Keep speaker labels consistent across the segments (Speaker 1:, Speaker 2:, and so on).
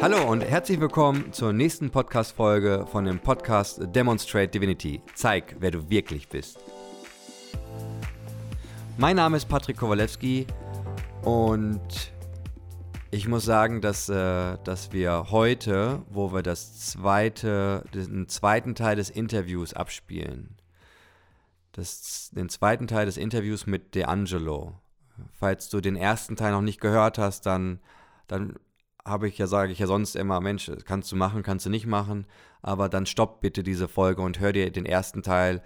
Speaker 1: Hallo und herzlich willkommen zur nächsten Podcast-Folge von dem Podcast Demonstrate Divinity. Zeig, wer du wirklich bist. Mein Name ist Patrick Kowalewski und ich muss sagen, dass, äh, dass wir heute, wo wir das zweite, den zweiten Teil des Interviews abspielen, das, den zweiten Teil des Interviews mit DeAngelo. Falls du den ersten Teil noch nicht gehört hast, dann, dann habe ich ja, sage ich ja sonst immer, Mensch, kannst du machen, kannst du nicht machen, aber dann stopp bitte diese Folge und hör dir den ersten Teil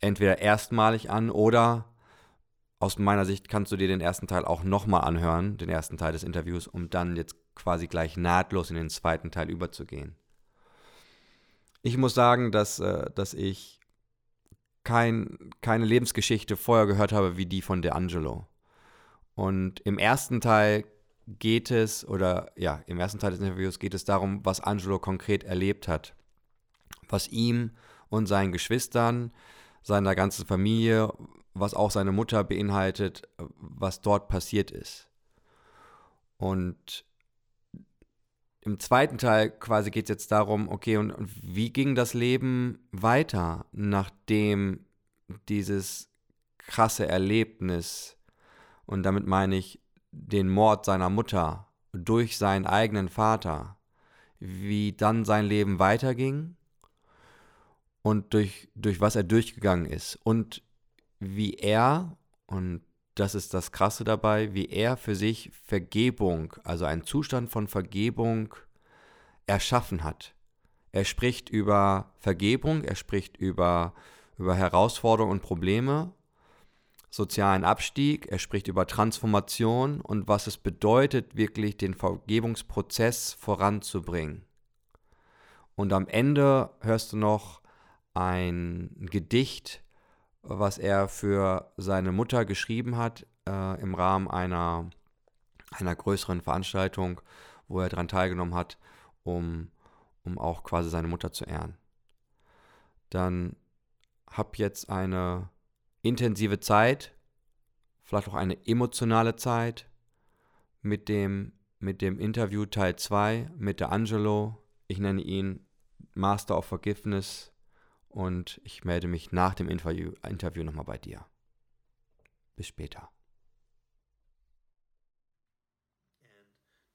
Speaker 1: entweder erstmalig an oder aus meiner Sicht kannst du dir den ersten Teil auch nochmal anhören, den ersten Teil des Interviews, um dann jetzt quasi gleich nahtlos in den zweiten Teil überzugehen. Ich muss sagen, dass, äh, dass ich kein, keine Lebensgeschichte vorher gehört habe wie die von DeAngelo. Und im ersten Teil geht es, oder ja, im ersten Teil des Interviews geht es darum, was Angelo konkret erlebt hat. Was ihm und seinen Geschwistern, seiner ganzen Familie, was auch seine Mutter beinhaltet, was dort passiert ist. Und im zweiten Teil quasi geht es jetzt darum, okay, und, und, wie ging das Leben weiter, nachdem dieses krasse Erlebnis, und damit meine ich den Mord seiner Mutter durch seinen eigenen Vater, wie dann sein Leben weiterging und durch, durch was er durchgegangen ist und wie er, und das ist das Krasse dabei, wie er für sich Vergebung, also einen Zustand von Vergebung erschaffen hat. Er spricht über Vergebung, er spricht über, über Herausforderungen und Probleme, sozialen Abstieg, er spricht über Transformation und was es bedeutet, wirklich den Vergebungsprozess voranzubringen. Und am Ende hörst du noch ein Gedicht, was er für seine Mutter geschrieben hat äh, im Rahmen einer, einer größeren Veranstaltung, wo er daran teilgenommen hat, um, um auch quasi seine Mutter zu ehren. Dann hab jetzt eine intensive Zeit, vielleicht auch eine emotionale Zeit mit dem, mit dem Interview Teil 2 mit der Angelo. Ich nenne ihn Master of Forgiveness und ich melde mich nach dem Interview, Interview nochmal bei dir. Bis später.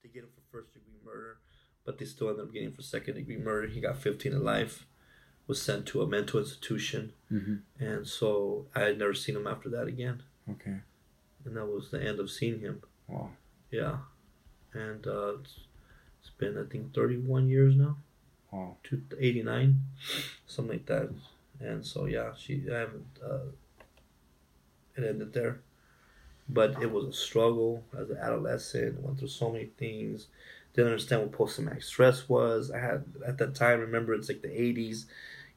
Speaker 2: they get him for first degree murder, but they still ended up getting for second degree murder. He got 15 to life, was sent to a mental institution,
Speaker 1: mm-hmm.
Speaker 2: and so I had never seen him after that again.
Speaker 1: Okay.
Speaker 2: And that was the end of seeing him.
Speaker 1: Wow.
Speaker 2: Yeah, and uh, it's, it's been I think 31 years now.
Speaker 1: Wow.
Speaker 2: To 89, something like that. And so yeah, she I haven't. Uh, it ended there, but it was a struggle as an adolescent. Went through so many things. Didn't understand what post traumatic stress was. I had at that time. Remember, it's like the 80s.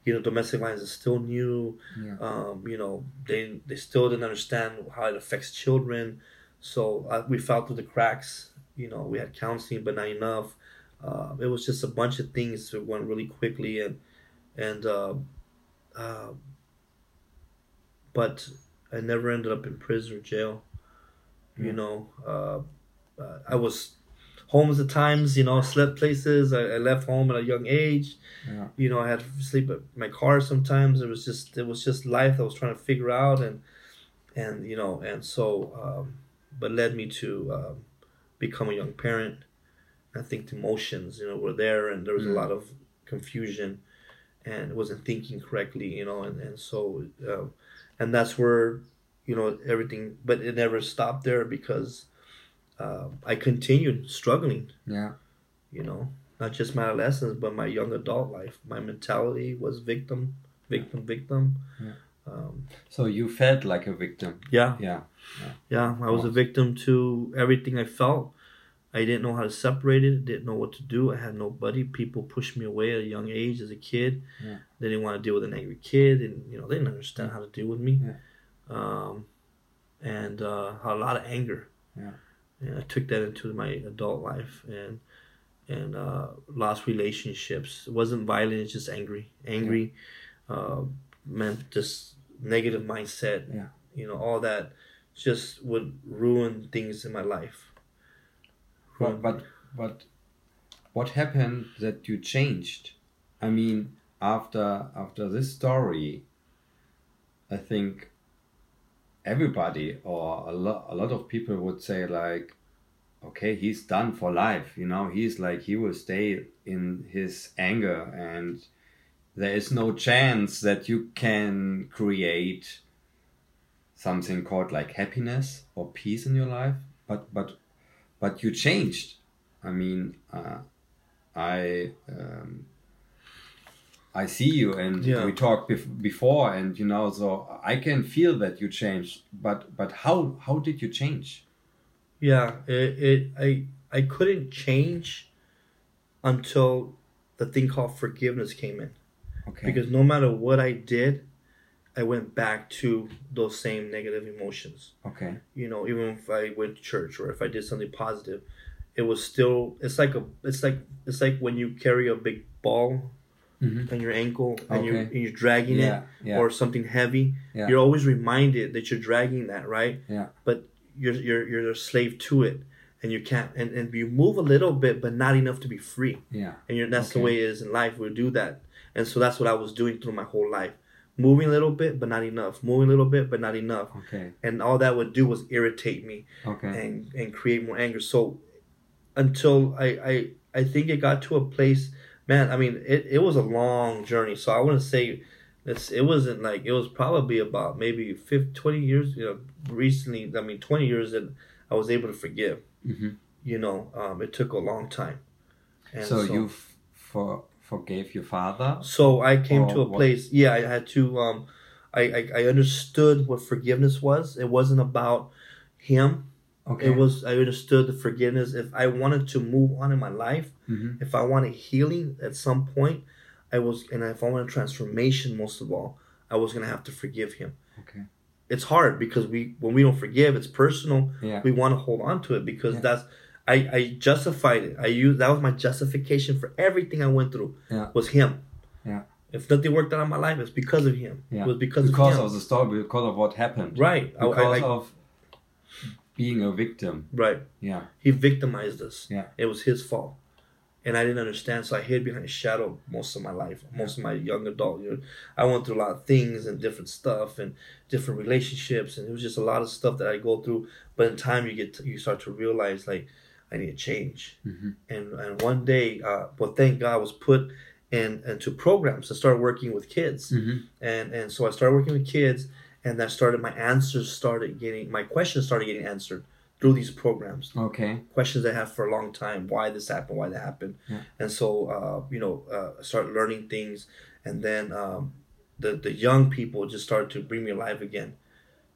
Speaker 2: You know, domestic violence is still new.
Speaker 1: Yeah.
Speaker 2: Um, you know, they they still didn't understand how it affects children. So uh, we fell through the cracks. You know, we had counseling, but not enough. Uh, it was just a bunch of things that went really quickly, and and uh, uh, but I never ended up in prison or jail. You
Speaker 1: Yeah.
Speaker 2: know, uh, uh, I was homeless at times. You know, slept places. I, I left home at a young age.
Speaker 1: Yeah.
Speaker 2: You know, I had to sleep at my car sometimes. It was just it was just life I was trying to figure out, and and you know, and so, um, but led me to um, become a young parent. I think the emotions, you know, were there, and there was
Speaker 1: Mm.
Speaker 2: a lot of confusion, and wasn't thinking correctly, you know, and and so, uh, and that's where, you know, everything. But it never stopped there because uh, I continued struggling.
Speaker 1: Yeah.
Speaker 2: You know, not just my adolescence, but my young adult life. My mentality was victim, victim, victim.
Speaker 1: Yeah.
Speaker 2: Um,
Speaker 1: So you felt like a victim.
Speaker 2: yeah,
Speaker 1: Yeah.
Speaker 2: yeah, I was a victim to everything I felt. I didn't know how to separate it. Didn't know what to do. I had nobody. People pushed me away at a young age as a kid.
Speaker 1: Yeah.
Speaker 2: They didn't want to deal with an angry kid, and you know they didn't understand how to deal with me.
Speaker 1: Yeah.
Speaker 2: Um, and uh, a lot of anger.
Speaker 1: Yeah.
Speaker 2: And I took that into my adult life, and and uh, lost relationships. It wasn't violent. It's just angry. Angry uh, meant just negative mindset.
Speaker 1: Yeah.
Speaker 2: You know, all that just would ruin things in my life.
Speaker 1: But but but what happened that you changed? I mean, after after this story, I think everybody or a lot a lot of people would say like, okay, he's done for life. You know, he's like he will stay in his anger, and there is no chance that you can create something called like happiness or peace in your life. But but but you changed. I mean, uh, I. Um, I see you and
Speaker 2: Yeah.
Speaker 1: we talked bef- before and you know so I can feel that you changed but but how how did you change
Speaker 2: Yeah, it, it I I couldn't change until the thing called forgiveness came in.
Speaker 1: okay
Speaker 2: Because no matter what I did, I went back to those same negative emotions.
Speaker 1: okay
Speaker 2: You know, even if I went to church or if I did something positive, it was still it's like a it's like it's like when you carry a big ball
Speaker 1: Mhm.
Speaker 2: on your ankle and you're and you're dragging
Speaker 1: yeah
Speaker 2: it
Speaker 1: yeah
Speaker 2: or something heavy.
Speaker 1: Yeah.
Speaker 2: You're always reminded that you're dragging that, right?
Speaker 1: Yeah.
Speaker 2: But you're you're you're a slave to it, and you can't. And, and you move a little bit, but not enough to be free.
Speaker 1: yeah
Speaker 2: And you're, that's the way it is in life. We do that, and so that's what I was doing through my whole life, moving a little bit, but not enough. Moving a little bit, but not enough.
Speaker 1: okay
Speaker 2: And all that would do was irritate me
Speaker 1: okay
Speaker 2: and and create more anger. So until I I I think it got to a place, man. I mean, it, it was a long journey. So I wouldn't say it's it wasn't like it was probably about maybe 50, 20 years. You know, recently. I mean, twenty years that I was able to forgive.
Speaker 1: Mhm.
Speaker 2: You know, um, it took a long time. And
Speaker 1: so, you f- for forgave your father
Speaker 2: So I came to a
Speaker 1: what-
Speaker 2: place. Yeah, I had to. Um, I, I I understood what forgiveness was. It wasn't about him.
Speaker 1: Okay
Speaker 2: It was I understood the forgiveness. If I wanted to move on in my life,
Speaker 1: Mhm.
Speaker 2: if I wanted healing at some point, I was and if I wanted transformation most of all, I was gonna have to forgive him.
Speaker 1: okay
Speaker 2: It's hard because we when we don't forgive, it's personal.
Speaker 1: yeah
Speaker 2: We want to hold on to it because
Speaker 1: Yeah.
Speaker 2: that's I, I justified it. I used that was my justification for everything I went through.
Speaker 1: Yeah.
Speaker 2: Was him.
Speaker 1: Yeah.
Speaker 2: If nothing worked out in my life, it's because of him.
Speaker 1: Yeah.
Speaker 2: It was because,
Speaker 1: because
Speaker 2: of him.
Speaker 1: of the story because of what happened
Speaker 2: right. I- I-
Speaker 1: because
Speaker 2: I-
Speaker 1: of being a victim
Speaker 2: right.
Speaker 1: yeah
Speaker 2: He victimized us.
Speaker 1: Yeah.
Speaker 2: It was his fault. And I didn't understand, so I hid behind a shadow most of my life, most of my young adult years. I went through a lot of things and different stuff and different relationships, and it was just a lot of stuff that I go through. But in time, you get to, you start to realize like I need to change.
Speaker 1: Mhm.
Speaker 2: And and one day, uh, well, thank God, I was put in into programs to start working with kids
Speaker 1: Mhm.
Speaker 2: and and so I started working with kids, and I started my answers started getting my questions started getting answered through these programs.
Speaker 1: okay
Speaker 2: Questions I have for a long time, why this happened, why that happened,
Speaker 1: Yeah.
Speaker 2: and so uh, you know uh, I started learning things, and then um, the the young people just started to bring me alive again,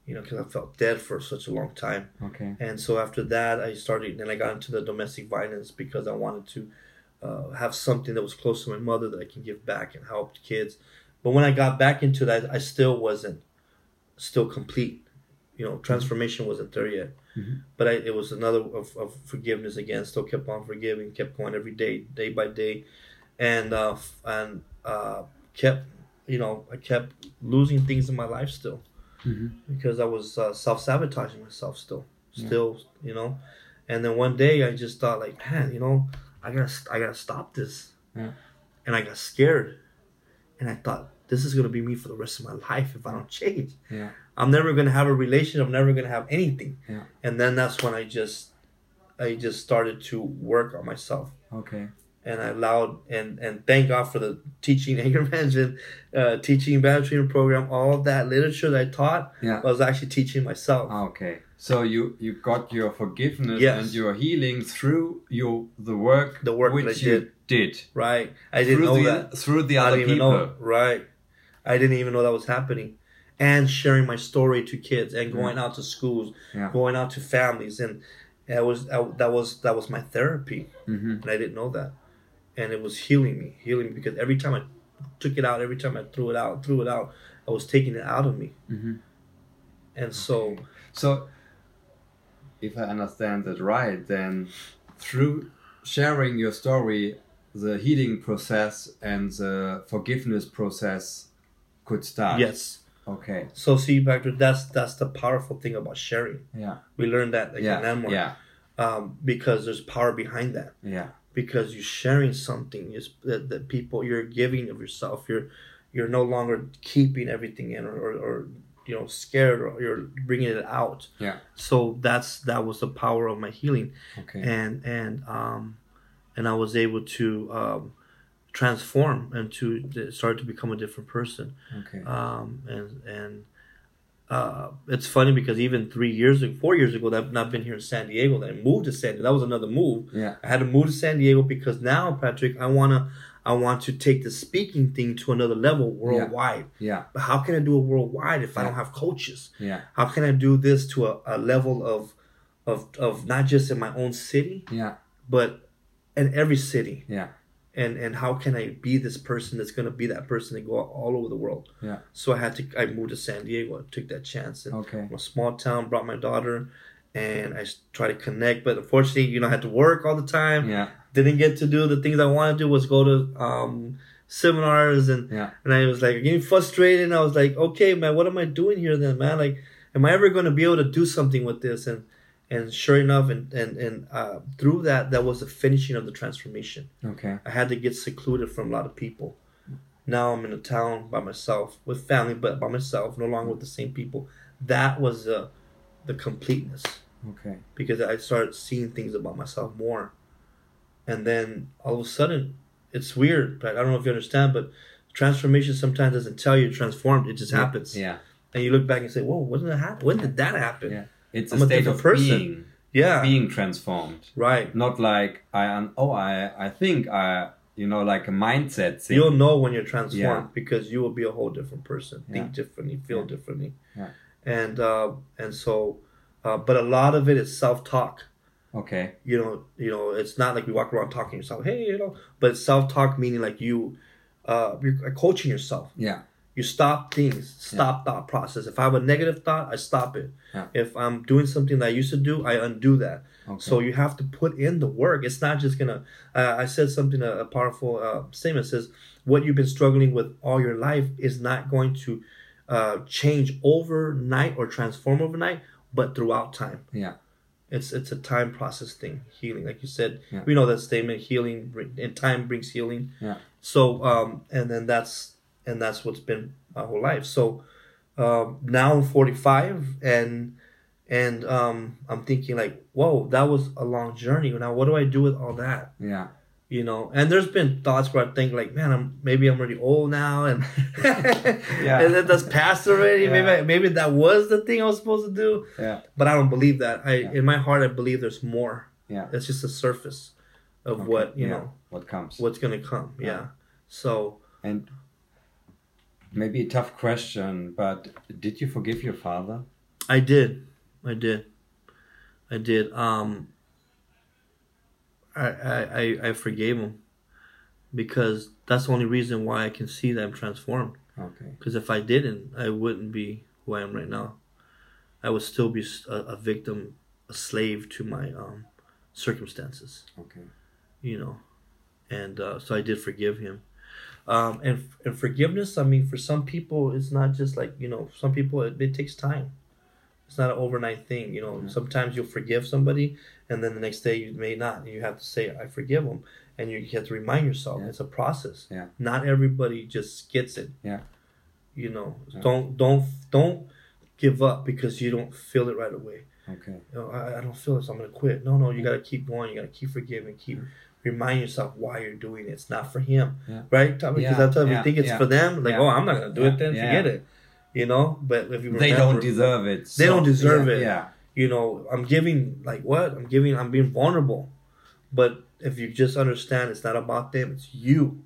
Speaker 2: you know, because I felt dead for such a long time.
Speaker 1: okay
Speaker 2: And so after that, I started, then I got into the domestic violence because I wanted to uh, have something that was close to my mother that I can give back and help kids. But when I got back into that, I still wasn't still complete. You know, transformation wasn't there yet.
Speaker 1: Mhm.
Speaker 2: But I, it was another of, of forgiveness again. Still kept on forgiving, kept going every day, day by day, and uh, and uh, kept, you know, I kept losing things in my life still
Speaker 1: Mhm.
Speaker 2: because I was uh, self sabotaging myself still,
Speaker 1: Yeah.
Speaker 2: still, you know. And then one day I just thought like, man, you know, I gotta, I gotta stop this.
Speaker 1: Yeah.
Speaker 2: And I got scared, and I thought this is gonna be me for the rest of my life if I don't change.
Speaker 1: yeah
Speaker 2: I'm never gonna have a relationship. I'm never gonna have anything.
Speaker 1: Yeah.
Speaker 2: And then that's when I just, I just started to work on myself
Speaker 1: okay
Speaker 2: and I allowed and and thank God for the teaching anger management, uh, teaching training program, all that literature that I taught.
Speaker 1: Yeah.
Speaker 2: I was actually teaching myself.
Speaker 1: Okay, so you you got your forgiveness
Speaker 2: Yes.
Speaker 1: and your healing through your the work
Speaker 2: The work that
Speaker 1: which
Speaker 2: I
Speaker 1: you did,
Speaker 2: Right? I didn't
Speaker 1: through
Speaker 2: know
Speaker 1: the
Speaker 2: that.
Speaker 1: through the
Speaker 2: I
Speaker 1: other people.
Speaker 2: know. Right? I didn't even know that was happening, and sharing my story to kids and going out to schools,
Speaker 1: Yeah.
Speaker 2: going out to families, and that was that was that was my therapy,
Speaker 1: hmm
Speaker 2: and I didn't know that, and it was healing me, healing me because every time I took it out, every time I threw it out, threw it out, I was taking it out of me,
Speaker 1: hmm
Speaker 2: and so.
Speaker 1: So, if I understand that right, then through sharing your story, the healing process and the forgiveness process could start.
Speaker 2: Yes.
Speaker 1: Okay.
Speaker 2: So see, Victor, that's that's the powerful thing about sharing.
Speaker 1: Yeah.
Speaker 2: We learned that like
Speaker 1: yeah.
Speaker 2: in
Speaker 1: Yeah.
Speaker 2: um, because there's power behind that.
Speaker 1: Yeah.
Speaker 2: because you're sharing something is that, that people you're giving of yourself you're you're no longer keeping everything in or, or, or you know scared or you're bringing it out
Speaker 1: Yeah.
Speaker 2: so that's that was the power of my healing
Speaker 1: Okay.
Speaker 2: and and um and i was able to um transform and to start to become a different person
Speaker 1: Okay.
Speaker 2: um, and and uh, it's funny because even three years ago, four years ago, that I've not been here in San Diego. That I moved to San Diego. That was another move.
Speaker 1: Yeah.
Speaker 2: I had to move to San Diego because now, Patrick, I wanna, I want to take the speaking thing to another level worldwide.
Speaker 1: Yeah.
Speaker 2: But how can I do it worldwide if I don't have coaches?
Speaker 1: Yeah.
Speaker 2: How can I do this to a, a level of, of of not just in my own city,
Speaker 1: Yeah.
Speaker 2: but in every city?
Speaker 1: Yeah.
Speaker 2: And and how can I be this person that's gonna be that person and go all over the world?
Speaker 1: Yeah.
Speaker 2: So I had to. I moved to San Diego. I took that chance. And
Speaker 1: Okay.
Speaker 2: from a small town, brought my daughter, and I tried to connect. But unfortunately, you know, I had to work all the time.
Speaker 1: Yeah.
Speaker 2: Didn't get to do the things I wanted to do. Was go to um, seminars and
Speaker 1: Yeah.
Speaker 2: and I was like getting frustrated. And I was like, okay, man, what am I doing here then, man? Like, am I ever going to be able to do something with this? And and sure enough, and and and uh, through that, that was the finishing of the transformation.
Speaker 1: Okay.
Speaker 2: I had to get secluded from a lot of people. Now I'm in a town by myself with family, but by myself, no longer with the same people. That was the the completeness
Speaker 1: Okay.
Speaker 2: because I started seeing things about myself more. And then all of a sudden, it's weird, but I don't know if you understand, but transformation sometimes doesn't tell you transformed; it just happens.
Speaker 1: Yeah.
Speaker 2: And you look back and say, "Whoa, when did that happen? When did that happen?"
Speaker 1: Yeah. It's
Speaker 2: I'm
Speaker 1: a
Speaker 2: a
Speaker 1: state
Speaker 2: different
Speaker 1: of
Speaker 2: person.
Speaker 1: being
Speaker 2: Yeah,
Speaker 1: being transformed.
Speaker 2: right.
Speaker 1: Not like I am. Oh, I I think I you know like a mindset thing.
Speaker 2: You'll know when you're transformed
Speaker 1: Yeah.
Speaker 2: because you will be a whole different person, think
Speaker 1: Yeah.
Speaker 2: differently, feel
Speaker 1: Yeah.
Speaker 2: differently,
Speaker 1: Yeah.
Speaker 2: and uh, and so, uh, but a lot of it is self talk.
Speaker 1: Okay.
Speaker 2: You know, you know, it's not like we walk around talking to yourself, hey, you know, but self talk meaning like you, uh, you're coaching yourself.
Speaker 1: Yeah.
Speaker 2: You stop things, stop thought process. If I have a negative thought, I stop it.
Speaker 1: Yeah.
Speaker 2: If I'm doing something that I used to do, I undo that.
Speaker 1: Okay.
Speaker 2: So you have to put in the work. It's not just gonna. Uh, I said something a, a powerful uh, statement says what you've been struggling with all your life is not going to uh, change overnight or transform overnight, but throughout time.
Speaker 1: yeah.
Speaker 2: It's it's a time process thing. Healing, like you said,
Speaker 1: Yeah.
Speaker 2: we know that statement. Healing and time brings healing.
Speaker 1: Yeah.
Speaker 2: So um, and then that's and that's what's been my whole life. So um, now I'm 45 and and um, I'm thinking like, whoa, that was a long journey. Now what do I do with all that?
Speaker 1: Yeah.
Speaker 2: You know, and there's been thoughts where I think like, man, I'm maybe I'm already old now, and
Speaker 1: Yeah.
Speaker 2: and then that's past already. Maybe I, maybe that was the thing I was supposed to do,
Speaker 1: Yeah.
Speaker 2: but I don't believe that. I
Speaker 1: Yeah.
Speaker 2: in my heart I believe there's more.
Speaker 1: Yeah.
Speaker 2: It's just the surface of
Speaker 1: Okay.
Speaker 2: what you
Speaker 1: Yeah.
Speaker 2: know
Speaker 1: What comes.
Speaker 2: what's gonna come. Yeah.
Speaker 1: Yeah.
Speaker 2: So
Speaker 1: And maybe a tough question, but did you forgive your father?
Speaker 2: I did. I did. I did. Um I I, I, I forgave him because that's the only reason why I can see that I'm transformed.
Speaker 1: Okay.
Speaker 2: Because if I didn't, I wouldn't be who I am right now. I would still be a victim, a slave to my um, circumstances,
Speaker 1: Okay.
Speaker 2: you know. And uh, so I did forgive him. Um, and, and forgiveness, I mean, for some people, it's not just like, you know, some people, it, it takes time. It's not an overnight thing, you know.
Speaker 1: Yeah.
Speaker 2: Sometimes you'll forgive somebody, and then the next day you may not. You have to say, I forgive them. And you have to remind yourself
Speaker 1: Yeah.
Speaker 2: it's a process.
Speaker 1: Yeah.
Speaker 2: Not everybody just gets it.
Speaker 1: Yeah.
Speaker 2: You know,
Speaker 1: Yeah.
Speaker 2: don't don't don't give up because you don't feel it right away.
Speaker 1: Okay.
Speaker 2: You know, I, I don't feel it, so I'm gonna quit. No, no, you gotta keep going. You gotta keep forgiving. Keep remind yourself why you're doing it. It's not for him,
Speaker 1: Yeah.
Speaker 2: right? Because
Speaker 1: Yeah,
Speaker 2: sometimes
Speaker 1: yeah,
Speaker 2: we think it's for them. Like, oh, I'm not gonna do it. Then forget it. You know. But if you
Speaker 1: They don't deserve it.
Speaker 2: They don't deserve it.
Speaker 1: Yeah.
Speaker 2: You know, I'm giving like what? I'm giving. I'm being vulnerable. But if you just understand, it's not about them. It's you.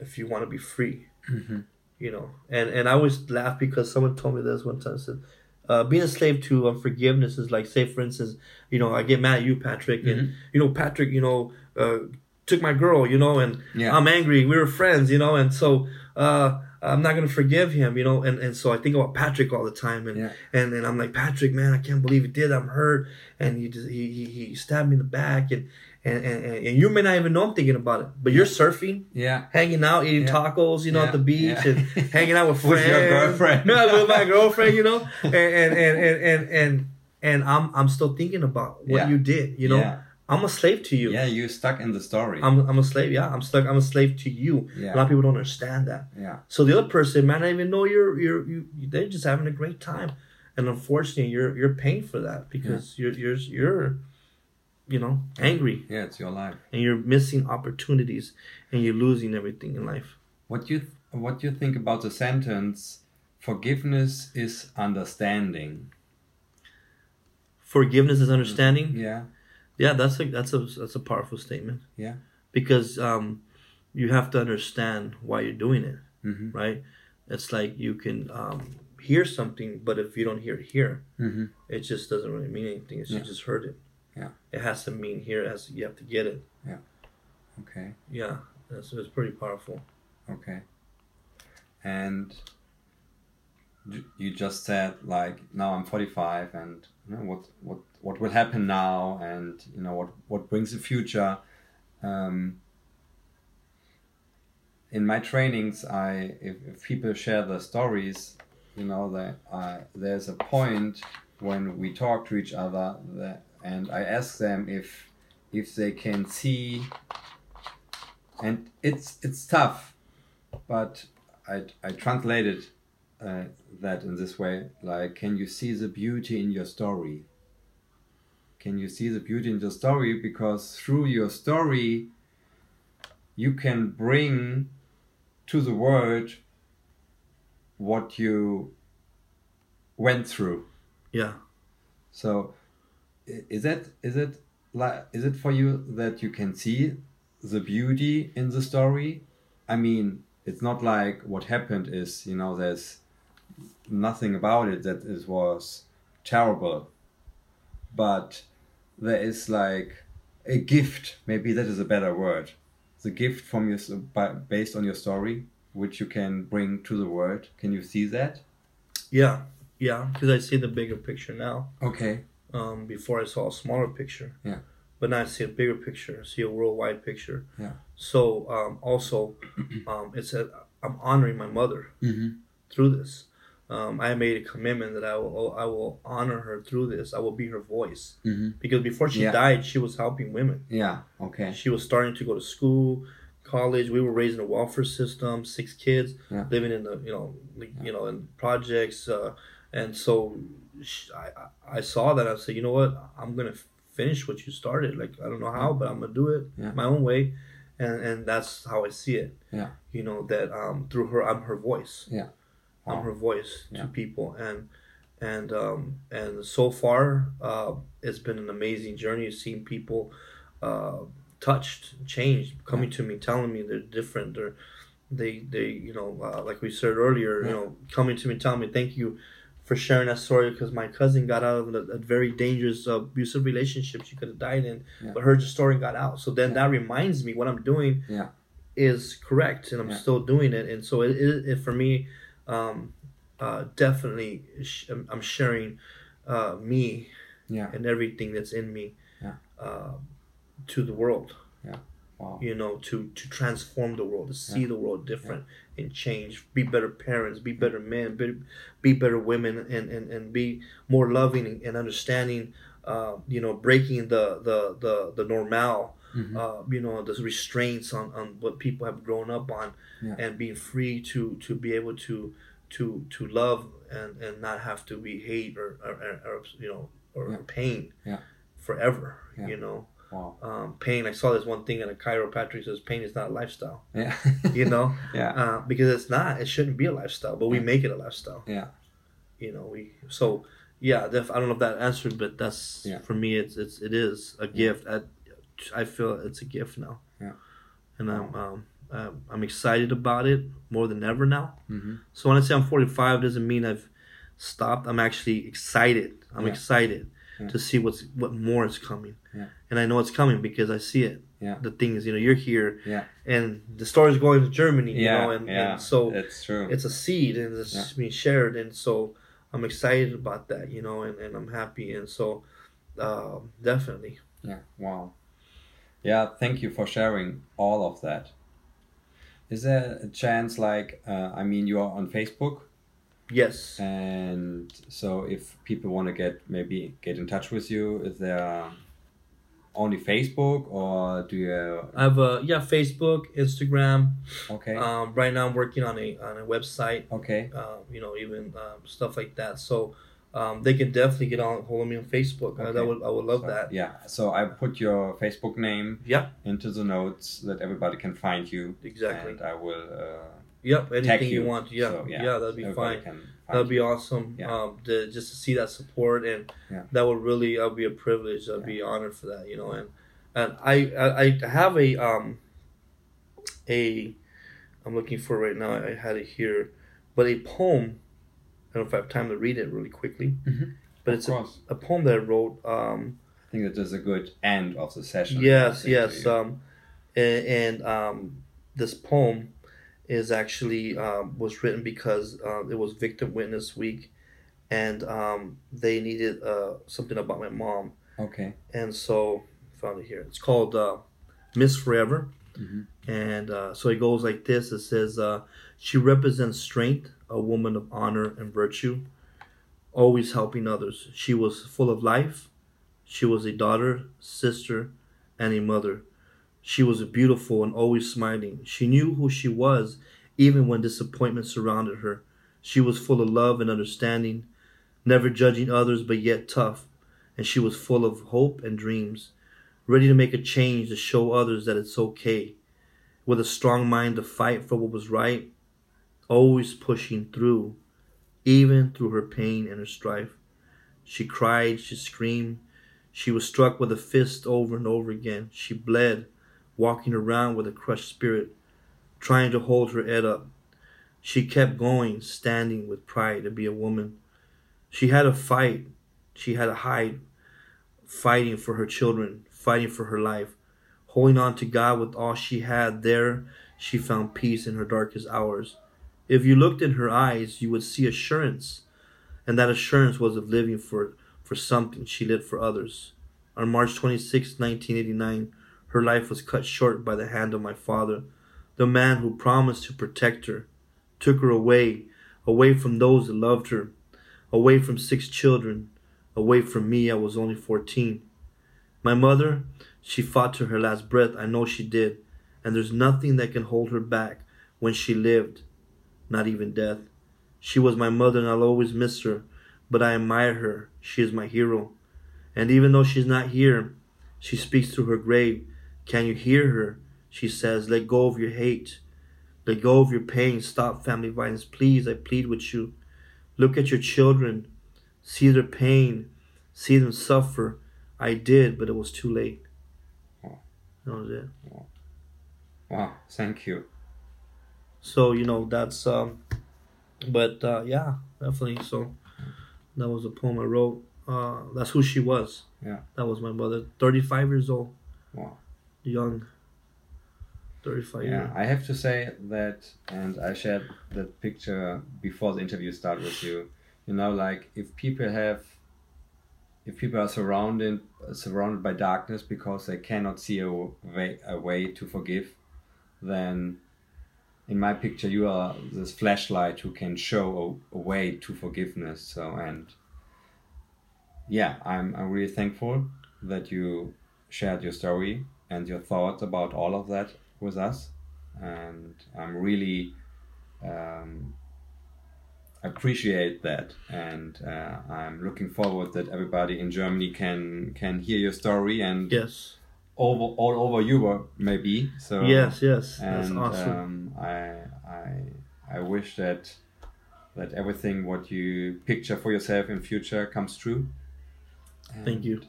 Speaker 2: If you want to be free
Speaker 1: hmm
Speaker 2: you know and and i always laugh because someone told me this one time said uh, being a slave to unforgiveness is like say for instance you know i get mad at you patrick and
Speaker 1: Mhm.
Speaker 2: you know patrick you know uh, took my girl you know and
Speaker 1: Yeah.
Speaker 2: i'm angry we were friends you know and so uh, i'm not gonna forgive him you know and, and so i think about patrick all the time and,
Speaker 1: Yeah.
Speaker 2: and and i'm like patrick man i can't believe he did i'm hurt and he just he, he, he stabbed me in the back and and, and and you may not even know i'm thinking about it but you're surfing
Speaker 1: Yeah.
Speaker 2: hanging out, eating
Speaker 1: Yeah.
Speaker 2: tacos, you know,
Speaker 1: Yeah.
Speaker 2: at the beach
Speaker 1: Yeah.
Speaker 2: and hanging out with friends.
Speaker 1: With your girlfriend.
Speaker 2: No, with my girlfriend, you know. And and and and and, and, I'm I'm still thinking about what you did, you know.
Speaker 1: Yeah.
Speaker 2: I'm a slave to you.
Speaker 1: Yeah, you're stuck in the story.
Speaker 2: I'm, I'm a slave. Yeah, I'm stuck. I'm a slave to you.
Speaker 1: Yeah.
Speaker 2: A lot of people don't understand that.
Speaker 1: yeah.
Speaker 2: So the other person might not even know you're you're you, they're just having a great time, and unfortunately you're you're paying for that because you're you're you're, you know, angry
Speaker 1: Yeah, it's your life.
Speaker 2: and you're missing opportunities and you're losing everything in life.
Speaker 1: What you what you think about the sentence forgiveness is understanding?
Speaker 2: Forgiveness is understanding. Mm-hmm.
Speaker 1: Yeah.
Speaker 2: Yeah, that's a that's a that's a powerful statement.
Speaker 1: Yeah.
Speaker 2: because um, you have to understand why you're doing it,
Speaker 1: Mhm.
Speaker 2: right? It's like you can um, hear something, but if you don't hear it here,
Speaker 1: Mhm.
Speaker 2: it just doesn't really mean anything. It's
Speaker 1: Yeah.
Speaker 2: you just heard it.
Speaker 1: Yeah.
Speaker 2: It has to mean here. It has you have to get it. Yeah.
Speaker 1: Okay.
Speaker 2: Yeah, it's, it's pretty powerful.
Speaker 1: Okay. And you just said like now I'm 45 and you know what what what will happen now and you know what what brings the future. Um, in my trainings I if, if people share their stories you know that there's a point when we talk to each other that, and I ask them if if they can see. And it's it's tough but I, I translated uh, that in this way like can you see the beauty in your story can you see the beauty in your story? Because through your story you can bring to the world what you went through.
Speaker 2: Yeah,
Speaker 1: so is that is it like is it for you that you can see the beauty in the story? I mean, it's not like what happened is you know there's nothing about it that it was terrible, but there is like a gift. Maybe that is a better word. The gift from your based on your story, which you can bring to the world. Can you see that?
Speaker 2: yeah, yeah. Because I see the bigger picture now.
Speaker 1: Okay.
Speaker 2: Um, before I saw a smaller picture.
Speaker 1: Yeah.
Speaker 2: But now I see a bigger picture. I see a worldwide picture.
Speaker 1: Yeah.
Speaker 2: So um, also, um, it's a I'm honoring my mother.
Speaker 1: Mm-hmm.
Speaker 2: through this. Um, I made a commitment that I will I will honor her through this. I will be her voice
Speaker 1: Mm-hmm.
Speaker 2: because before she
Speaker 1: Yeah.
Speaker 2: died, she was helping women.
Speaker 1: Yeah. Okay.
Speaker 2: She was starting to go to school, college. We were raising a welfare system, six kids
Speaker 1: Yeah.
Speaker 2: living in the you know like, you know in projects, uh, and so sh I I- saw that I said you know what I'm gonna finish what you started. Like I don't know how, but I'm gonna do it
Speaker 1: Yeah.
Speaker 2: my own way, and and that's how I see it.
Speaker 1: Yeah.
Speaker 2: You know that um, through her, I'm her voice.
Speaker 1: Yeah.
Speaker 2: I'm her voice
Speaker 1: Yeah.
Speaker 2: to people, and and um, and so far, uh, it's been an amazing journey. Seeing people uh, touched, changed, coming to me, telling me they're different. They're they they you know uh, like we said earlier,
Speaker 1: Yeah.
Speaker 2: you know, coming to me, telling me thank you for sharing that story because my cousin got out of a, a very dangerous uh, abusive relationship she could have died in,
Speaker 1: Yeah.
Speaker 2: but her story got out. So then
Speaker 1: Yeah.
Speaker 2: that reminds me what I'm doing
Speaker 1: Yeah.
Speaker 2: is correct, and I'm
Speaker 1: Yeah.
Speaker 2: still doing it. And so it, it, it for me, um, uh, definitely, sh- I'm sharing uh, me
Speaker 1: Yeah.
Speaker 2: and everything that's in me
Speaker 1: Yeah.
Speaker 2: uh, to the world Yeah.
Speaker 1: Wow.
Speaker 2: you know to to transform the world to see the world different and change be better parents be better men be, be better women and, and and be more loving and, and understanding uh, you know breaking the the the, the normal
Speaker 1: Mhm.
Speaker 2: uh, you know the restraints on, on what people have grown up on
Speaker 1: Yeah.
Speaker 2: and being free to to be able to to to love and and not have to be hate or or, or, or you know or
Speaker 1: Yeah.
Speaker 2: pain
Speaker 1: Yeah.
Speaker 2: forever you know
Speaker 1: Wow.
Speaker 2: um, pain. I saw this one thing in a chiropractor says pain is not a lifestyle.
Speaker 1: Yeah.
Speaker 2: You know,
Speaker 1: yeah.
Speaker 2: uh, because it's not. It shouldn't be a lifestyle, but we make it a lifestyle.
Speaker 1: Yeah.
Speaker 2: You know, we so yeah. Def, I don't know if that answered, but that's
Speaker 1: Yeah.
Speaker 2: for me. It's it's it is a gift. I, I feel it's a gift now.
Speaker 1: Yeah.
Speaker 2: and I'm um, um, I'm excited about it more than ever now.
Speaker 1: Mm-hmm.
Speaker 2: So when I say I'm 45, doesn't mean I've stopped. I'm actually excited. I'm
Speaker 1: Yeah.
Speaker 2: excited
Speaker 1: Yeah.
Speaker 2: to see what's what more is coming.
Speaker 1: Yeah.
Speaker 2: And I know it's coming because I see it.
Speaker 1: Yeah.
Speaker 2: The thing is, you know, you're here.
Speaker 1: Yeah.
Speaker 2: And the story's going to Germany. You
Speaker 1: Yeah.
Speaker 2: know, and,
Speaker 1: yeah.
Speaker 2: and so
Speaker 1: it's true.
Speaker 2: it's a seed and it's being shared, and so I'm excited about that. You know, and, and I'm happy, and so um, definitely.
Speaker 1: Yeah. Wow. Yeah. Thank you for sharing all of that. Is there a chance, like, uh, I mean, you are on Facebook,
Speaker 2: Yes.
Speaker 1: and so if people want to get maybe get in touch with you, is there only Facebook or do you?
Speaker 2: I have a yeah Facebook, Instagram.
Speaker 1: Okay.
Speaker 2: Um, right now I'm working on a on a website.
Speaker 1: okay.
Speaker 2: Um, you know, even um, stuff like that. So um, they can definitely get on hold of me on Facebook.
Speaker 1: Okay.
Speaker 2: that would I would love
Speaker 1: So,
Speaker 2: that.
Speaker 1: Yeah. So I put your Facebook name
Speaker 2: Yeah,
Speaker 1: into the notes that everybody can find you.
Speaker 2: exactly.
Speaker 1: And I will uh,
Speaker 2: Yep, anything you,
Speaker 1: you.
Speaker 2: want. Yeah,
Speaker 1: So,
Speaker 2: yeah,
Speaker 1: yeah,
Speaker 2: that'd be
Speaker 1: everybody
Speaker 2: fine. That'd be awesome.
Speaker 1: Yeah.
Speaker 2: Um, to, just to see that support and
Speaker 1: Yeah.
Speaker 2: that would really, I'd be a privilege. I'd be honored for that. You know, and and I I, I have a um a I'm looking for right now. I had it here, but a poem. I don't know if I have time to read it really quickly,
Speaker 1: Mhm.
Speaker 2: but
Speaker 1: Of
Speaker 2: it's a, a poem that I wrote. Um,
Speaker 1: I think that is a good end of the session.
Speaker 2: Yes, yes. Um, and, and um, this poem is actually um, was written because uh, it was Victim Witness Week, and um, they needed uh, something about my mom,
Speaker 1: okay.
Speaker 2: and so found it here. It's called uh, Miss Forever,
Speaker 1: Mhm.
Speaker 2: And uh, so it goes like this. It says, uh, "She represents strength, a woman of honor and virtue, always helping others. She was full of life." She was a daughter, sister, and a mother. She was beautiful and always smiling. She knew who she was, even when disappointment surrounded her. She was full of love and understanding, never judging others, but yet tough. And she was full of hope and dreams, ready to make a change to show others that it's okay. With a strong mind to fight for what was right, always pushing through, even through her pain and her strife. She cried, she screamed, she was struck with a fist over and over again. She bled, walking around with a crushed spirit, trying to hold her head up. She kept going, standing with pride to be a woman. She had to fight. She had to hide, fighting for her children, fighting for her life, holding on to God with all she had. There, she found peace in her darkest hours. If you looked in her eyes, you would see assurance, and that assurance was of living for for something she lived for others. On March 26, 1989, her life was cut short by the hand of my father, the man who promised to protect her, took her away, away from those that loved her, away from six children, away from me. I was only 14. My mother, she fought to her last breath. I know she did. And there's nothing that can hold her back when she lived, not even death. She was my mother, and I'll always miss her but I admire her. She is my hero. And even though she's not here, she speaks through her grave. Can you hear her? She says, Let go of your hate. Let go of your pain. Stop family violence. Please, I plead with you. Look at your children. See their pain. See them suffer. I did, but it was too late.
Speaker 1: Oh.
Speaker 2: That was it.
Speaker 1: Wow. Thank you.
Speaker 2: So, you know, that's, um, but uh, yeah, definitely. So, that was a poem I wrote. Uh, that's who she was.
Speaker 1: Yeah.
Speaker 2: That was my mother. 35 years old.
Speaker 1: Wow.
Speaker 2: Young. 35
Speaker 1: Yeah,
Speaker 2: years.
Speaker 1: I have to say that, and I shared that picture before the interview started with you. You know, like if people have, if people are surrounded surrounded by darkness because they cannot see a way a way to forgive, then in my picture you are this flashlight who can show a, a way to forgiveness. So and yeah, I'm I'm really thankful that you shared your story and your thoughts about all of that with us, and I'm really um, appreciate that, and uh, I'm looking forward that everybody in Germany can can hear your story and
Speaker 2: Yes.
Speaker 1: over all over Europe maybe. So
Speaker 2: yes, yes. That's awesome.
Speaker 1: um, I I I wish that that everything what you picture for yourself in future comes true.
Speaker 2: Thank you.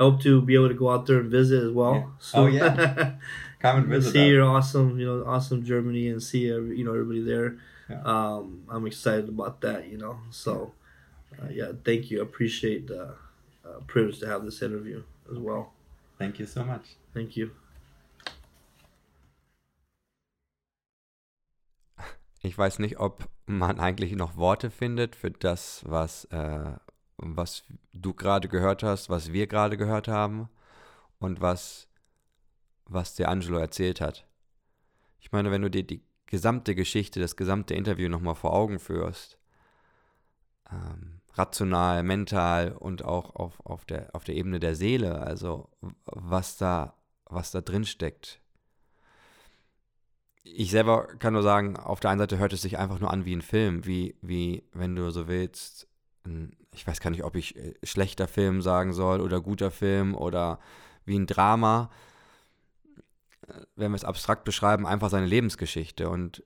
Speaker 2: I hope to be able to go out there and visit as well.
Speaker 1: Yeah. Oh,
Speaker 2: yeah.
Speaker 1: Come and visit
Speaker 2: see
Speaker 1: us.
Speaker 2: your awesome, you know, awesome Germany and see you know everybody there.
Speaker 1: Yeah.
Speaker 2: Um, I'm excited about that. You know, so uh, yeah, thank you. I appreciate the uh, privilege to have this interview as well.
Speaker 1: Thank you so much.
Speaker 2: Thank you.
Speaker 1: Ich weiß nicht, ob man eigentlich noch Worte findet für das, was, äh, was du gerade gehört hast, was wir gerade gehört haben und was, was der Angelo erzählt hat. Ich meine, wenn du dir die gesamte Geschichte, das gesamte Interview nochmal vor Augen führst, ähm, rational, mental und auch auf, auf, der, auf der Ebene der Seele, also was da, was da drin steckt. Ich selber kann nur sagen, auf der einen Seite hört es sich einfach nur an wie ein Film, wie, wie wenn du so willst, ein, ich weiß gar nicht, ob ich äh, schlechter Film sagen soll oder guter Film oder wie ein Drama, wenn wir es abstrakt beschreiben, einfach seine Lebensgeschichte. Und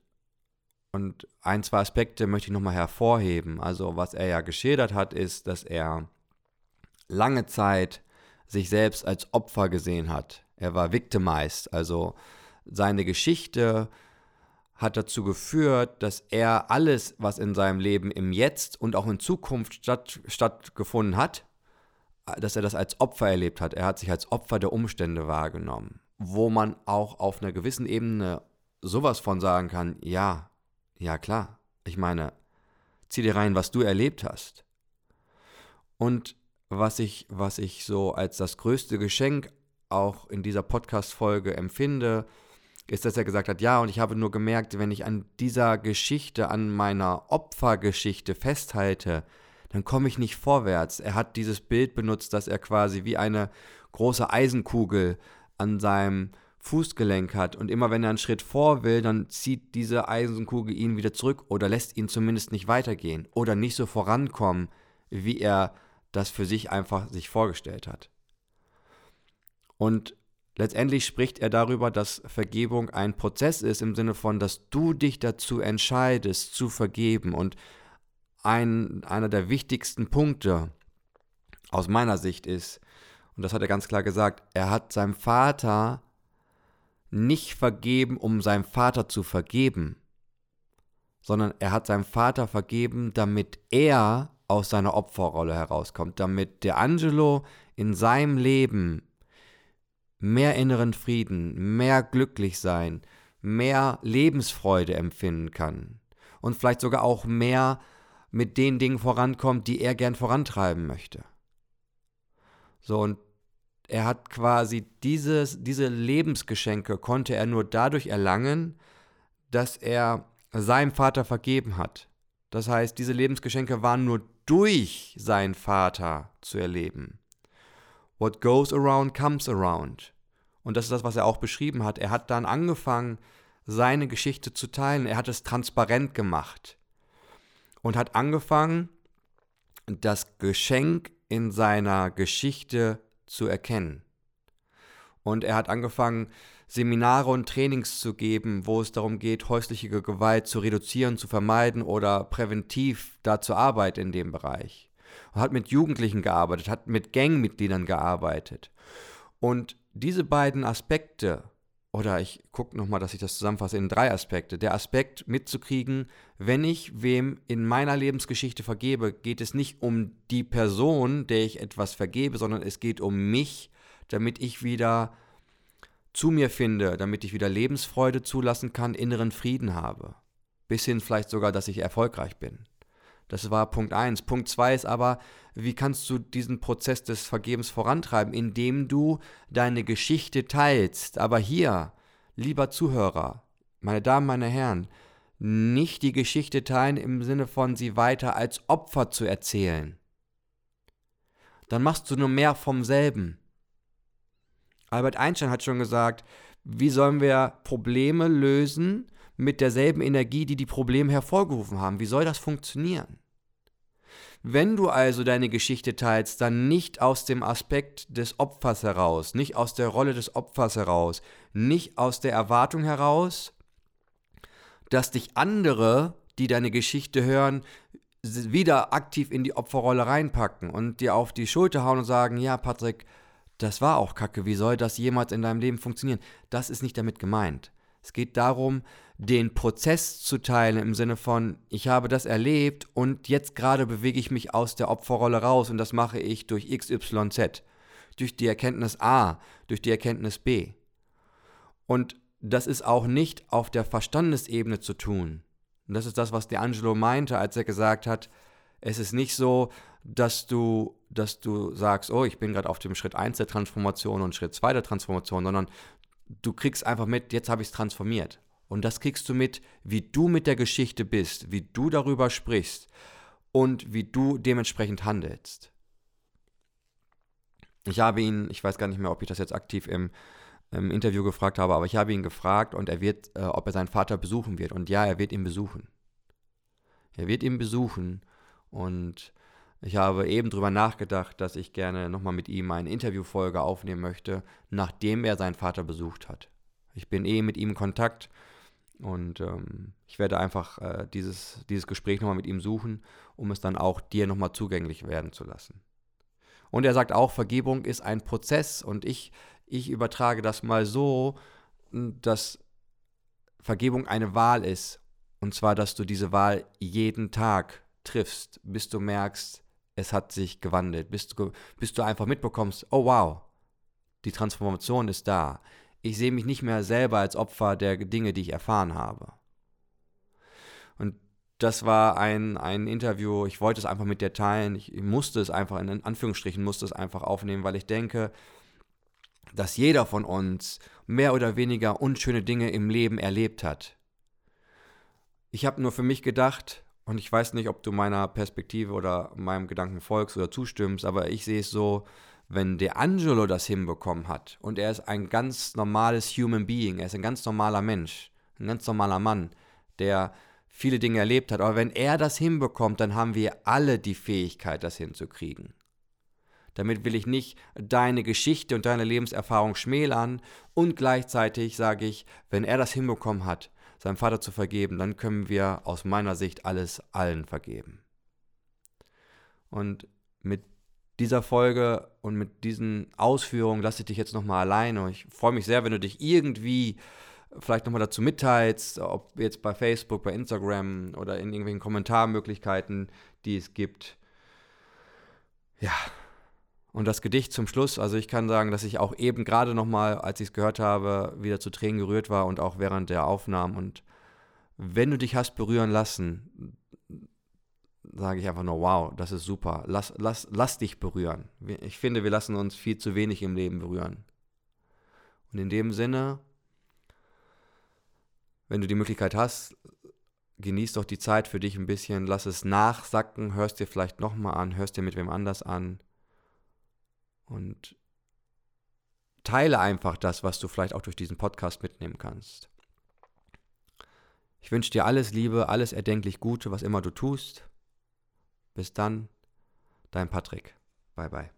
Speaker 1: und ein, zwei Aspekte möchte ich nochmal hervorheben. Also was er ja geschildert hat, ist, dass er lange Zeit sich selbst als Opfer gesehen hat. Er war victimized, also seine Geschichte hat dazu geführt, dass er alles, was in seinem Leben im Jetzt und auch in Zukunft statt, stattgefunden hat, dass er das als Opfer erlebt hat. Er hat sich als Opfer der Umstände wahrgenommen, wo man auch auf einer gewissen Ebene sowas von sagen kann, ja, ja klar, ich meine, zieh dir rein, was du erlebt hast. Und was ich, was ich so als das größte Geschenk auch in dieser Podcast-Folge empfinde, ist, dass er gesagt hat, ja, und ich habe nur gemerkt, wenn ich an dieser Geschichte, an meiner Opfergeschichte festhalte, dann komme ich nicht vorwärts. Er hat dieses Bild benutzt, dass er quasi wie eine große Eisenkugel an seinem Fußgelenk hat und immer wenn er einen Schritt vor will, dann zieht diese Eisenkugel ihn wieder zurück oder lässt ihn zumindest nicht weitergehen oder nicht so vorankommen, wie er das für sich einfach sich vorgestellt hat. Und letztendlich spricht er darüber, dass Vergebung ein Prozess ist im Sinne von, dass du dich dazu entscheidest zu vergeben und ein, einer der wichtigsten Punkte aus meiner Sicht ist, und das hat er ganz klar gesagt, er hat seinem Vater nicht vergeben, um seinem Vater zu vergeben, sondern er hat seinem Vater vergeben, damit er aus seiner Opferrolle herauskommt, damit der Angelo in seinem Leben mehr inneren Frieden, mehr glücklich sein, mehr Lebensfreude empfinden kann und vielleicht sogar auch mehr mit den Dingen vorankommt, die er gern vorantreiben möchte. So, und er hat quasi dieses, diese Lebensgeschenke konnte er nur dadurch erlangen, dass er seinem Vater vergeben hat. Das heißt, diese Lebensgeschenke waren nur durch seinen Vater zu erleben. What goes around comes around. Und das ist das, was er auch beschrieben hat. Er hat dann angefangen, seine Geschichte zu teilen. Er hat es transparent gemacht und hat angefangen, das Geschenk in seiner Geschichte zu erkennen. Und er hat angefangen, Seminare und Trainings zu geben, wo es darum geht, häusliche Gewalt zu reduzieren, zu vermeiden oder präventiv da zu arbeiten in dem Bereich. Er hat mit Jugendlichen gearbeitet, hat mit Gangmitgliedern gearbeitet. Und diese beiden Aspekte, oder ich gucke nochmal, dass ich das zusammenfasse in drei Aspekte. Der Aspekt mitzukriegen, wenn ich wem in meiner Lebensgeschichte vergebe, geht es nicht um die Person, der ich etwas vergebe, sondern es geht um mich, damit ich wieder zu mir finde, damit ich wieder Lebensfreude zulassen kann, inneren Frieden habe. Bis hin vielleicht sogar, dass ich erfolgreich bin. Das war Punkt 1. Punkt 2 ist aber, wie kannst du diesen Prozess des Vergebens vorantreiben, indem du deine Geschichte teilst. Aber hier, lieber Zuhörer, meine Damen, meine Herren, nicht die Geschichte teilen im Sinne von sie weiter als Opfer zu erzählen. Dann machst du nur mehr vom selben. Albert Einstein hat schon gesagt, wie sollen wir Probleme lösen, mit derselben Energie, die die Probleme hervorgerufen haben. Wie soll das funktionieren? Wenn du also deine Geschichte teilst, dann nicht aus dem Aspekt des Opfers heraus, nicht aus der Rolle des Opfers heraus, nicht aus der Erwartung heraus, dass dich andere, die deine Geschichte hören, wieder aktiv in die Opferrolle reinpacken und dir auf die Schulter hauen und sagen, ja, Patrick, das war auch Kacke, wie soll das jemals in deinem Leben funktionieren? Das ist nicht damit gemeint. Es geht darum, den Prozess zu teilen im Sinne von, ich habe das erlebt und jetzt gerade bewege ich mich aus der Opferrolle raus und das mache ich durch XYZ, durch die Erkenntnis A, durch die Erkenntnis B. Und das ist auch nicht auf der Verstandesebene zu tun. Und das ist das, was D'Angelo meinte, als er gesagt hat, es ist nicht so, dass du, dass du sagst, oh, ich bin gerade auf dem Schritt 1 der Transformation und Schritt 2 der Transformation, sondern du kriegst einfach mit, jetzt habe ich es transformiert. Und das kriegst du mit, wie du mit der Geschichte bist, wie du darüber sprichst. und wie du dementsprechend handelst. Ich habe ihn, ich weiß gar nicht mehr, ob ich das jetzt aktiv im, im Interview gefragt habe, aber ich habe ihn gefragt und er wird, äh, ob er seinen Vater besuchen wird. Und ja, er wird ihn besuchen. Er wird ihn besuchen und ich habe eben darüber nachgedacht, dass ich gerne nochmal mit ihm eine Interviewfolge aufnehmen möchte, nachdem er seinen Vater besucht hat. Ich bin eh mit ihm in Kontakt und ähm, ich werde einfach äh, dieses, dieses Gespräch nochmal mit ihm suchen, um es dann auch dir nochmal zugänglich werden zu lassen. Und er sagt auch, Vergebung ist ein Prozess und ich, ich übertrage das mal so, dass Vergebung eine Wahl ist. Und zwar, dass du diese Wahl jeden Tag triffst, bis du merkst, es hat sich gewandelt, bis du, bis du einfach mitbekommst, oh wow, die Transformation ist da. Ich sehe mich nicht mehr selber als Opfer der Dinge, die ich erfahren habe. Und das war ein, ein Interview, ich wollte es einfach mit dir teilen, ich musste es einfach, in Anführungsstrichen musste es einfach aufnehmen, weil ich denke, dass jeder von uns mehr oder weniger unschöne Dinge im Leben erlebt hat. Ich habe nur für mich gedacht, und ich weiß nicht, ob du meiner Perspektive oder meinem Gedanken folgst oder zustimmst, aber ich sehe es so, wenn der Angelo das hinbekommen hat und er ist ein ganz normales Human Being, er ist ein ganz normaler Mensch, ein ganz normaler Mann, der viele Dinge erlebt hat, aber wenn er das hinbekommt, dann haben wir alle die Fähigkeit, das hinzukriegen. Damit will ich nicht deine Geschichte und deine Lebenserfahrung schmälern und gleichzeitig sage ich, wenn er das hinbekommen hat, seinem Vater zu vergeben, dann können wir aus meiner Sicht alles allen vergeben. Und mit dieser Folge und mit diesen Ausführungen lasse ich dich jetzt nochmal alleine. Ich freue mich sehr, wenn du dich irgendwie vielleicht nochmal dazu mitteilst, ob jetzt bei Facebook, bei Instagram oder in irgendwelchen Kommentarmöglichkeiten, die es gibt. Ja, und das Gedicht zum Schluss, also ich kann sagen, dass ich auch eben gerade nochmal, als ich es gehört habe, wieder zu Tränen gerührt war und auch während der Aufnahmen. Und wenn du dich hast berühren lassen, sage ich einfach nur, wow, das ist super. Lass, lass, lass dich berühren. Ich finde, wir lassen uns viel zu wenig im Leben berühren. Und in dem Sinne, wenn du die Möglichkeit hast, genieß doch die Zeit für dich ein bisschen, lass es nachsacken, hörst dir vielleicht nochmal an, hörst dir mit wem anders an und teile einfach das, was du vielleicht auch durch diesen Podcast mitnehmen kannst. Ich wünsche dir alles Liebe, alles erdenklich Gute, was immer du tust. Bis dann, dein Patrick. Bye bye.